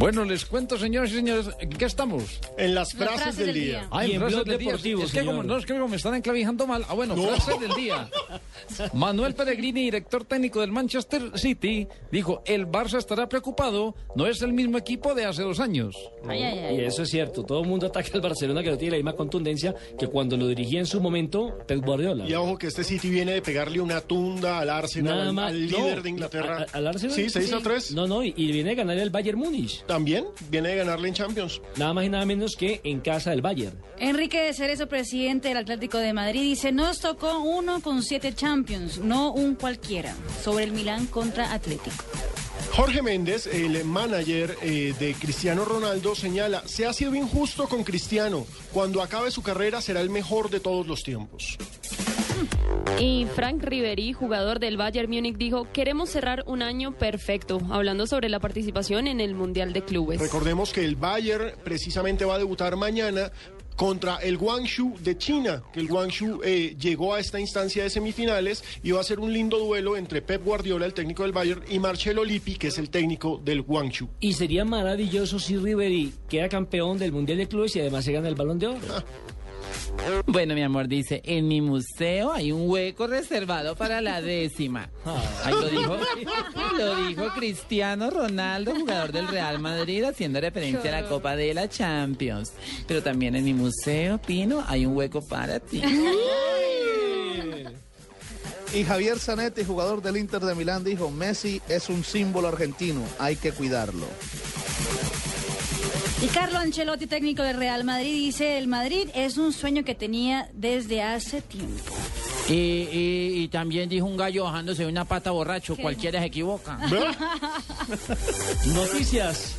Bueno, les cuento, señores y señores, ¿en qué estamos? En las frases, del día. Ah, en Y en frases del día. Deportivo, Es que como, no, es que como me están enclavijando mal. Ah, bueno, frases del día. Manuel Pellegrini, director técnico del Manchester City, dijo, el Barça estará preocupado, no es el mismo equipo de hace dos años. Y eso es cierto. Todo el mundo ataca al Barcelona que no tiene la misma contundencia que cuando lo dirigía en su momento Pep Guardiola. Y ojo que este City viene de pegarle una tunda al Arsenal, Nada al, más. al no, líder de Inglaterra. a- a- ¿Al Arsenal? Sí, 6 a 3. No, no, y, y viene a ganar el Bayern Múnich. También viene de ganarle en Champions. Nada más y nada menos que en casa del Bayern. Enrique de Cerezo, presidente del Atlético de Madrid, dice, nos tocó uno con siete Champions, no un cualquiera, sobre el Milán contra Atlético. Jorge Méndez, el manager eh, de Cristiano Ronaldo, señala, se ha sido injusto con Cristiano. Cuando acabe su carrera será el mejor de todos los tiempos. Y Frank Ribery, jugador del Bayern Múnich, dijo, queremos cerrar un año perfecto, hablando sobre la participación en el Mundial de Clubes. Recordemos que el Bayern precisamente va a debutar mañana contra el Guangzhou de China, que el Guangzhou eh, llegó a esta instancia de semifinales y va a ser un lindo duelo entre Pep Guardiola, el técnico del Bayern, y Marcelo Lippi, que es el técnico del Guangzhou. Y sería maravilloso si Ribery queda campeón del Mundial de Clubes y además se gana el Balón de Oro. Bueno, mi amor, dice, en mi museo hay un hueco reservado para la décima. Ahí lo dijo, lo dijo Cristiano Ronaldo, jugador del Real Madrid, haciendo referencia a la Copa de la Champions. Pero también en mi museo, Pino, hay un hueco para ti. Y Javier Zanetti, jugador del Inter de Milán, dijo, Messi es un símbolo argentino, hay que cuidarlo. Y Carlo Ancelotti, técnico del Real Madrid, dice, el Madrid es un sueño que tenía desde hace tiempo. Y, y- y también dijo un gallo bajándose de una pata borracho, cualquiera se equivoca. Noticias.